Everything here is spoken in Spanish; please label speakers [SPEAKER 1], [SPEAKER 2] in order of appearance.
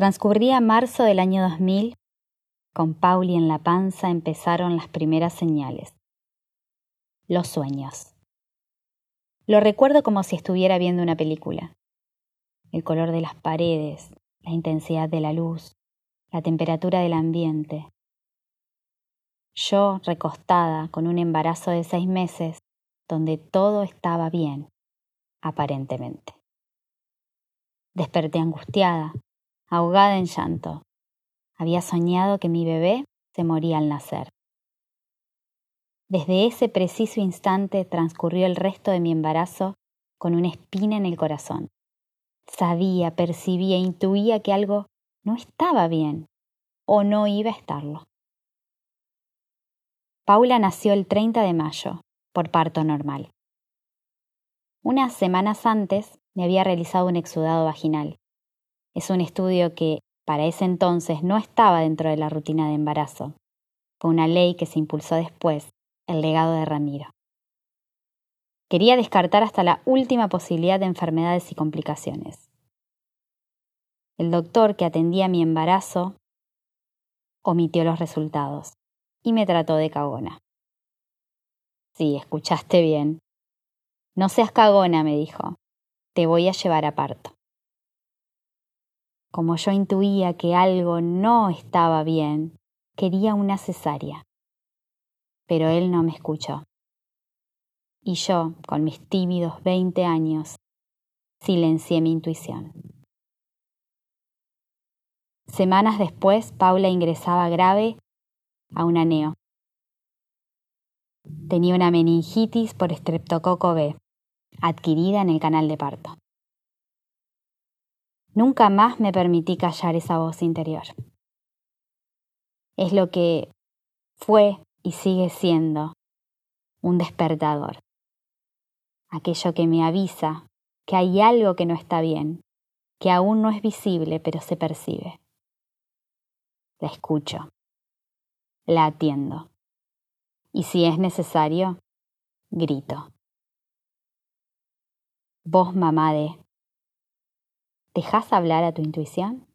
[SPEAKER 1] Transcurría marzo del año 2000. Con Pauli en la panza empezaron las primeras señales. Los sueños. Lo recuerdo como si estuviera viendo una película. El color de las paredes, la intensidad de la luz, la temperatura del ambiente. Yo recostada con un embarazo de seis meses donde todo estaba bien, aparentemente. Desperté angustiada, ahogada en llanto. Había soñado que mi bebé se moría al nacer. Desde ese preciso instante transcurrió el resto de mi embarazo con una espina en el corazón. Sabía, percibía, intuía que algo no estaba bien o no iba a estarlo. Paula nació el 30 de mayo, por parto normal. Unas semanas antes me había realizado un exudado vaginal. Es un estudio que, para ese entonces, no estaba dentro de la rutina de embarazo. Fue una ley que se impulsó después, el legado de Ramiro. Quería descartar hasta la última posibilidad de enfermedades y complicaciones. El doctor que atendía mi embarazo omitió los resultados y me trató de cagona. Sí, escuchaste bien. No seas cagona, me dijo. Te voy a llevar a parto. Como yo intuía que algo no estaba bien, quería una cesárea. Pero él no me escuchó. Y yo, con mis tímidos veinte años, silencié mi intuición. Semanas después, Paula ingresaba grave a un aneo. Tenía una meningitis por estreptococo B, adquirida en el canal de parto. Nunca más me permití callar esa voz interior. Es lo que fue y sigue siendo un despertador. Aquello que me avisa que hay algo que no está bien, que aún no es visible pero se percibe. La escucho, la atiendo y si es necesario, grito. Vos, mamá de ¿Dejas hablar a tu intuición?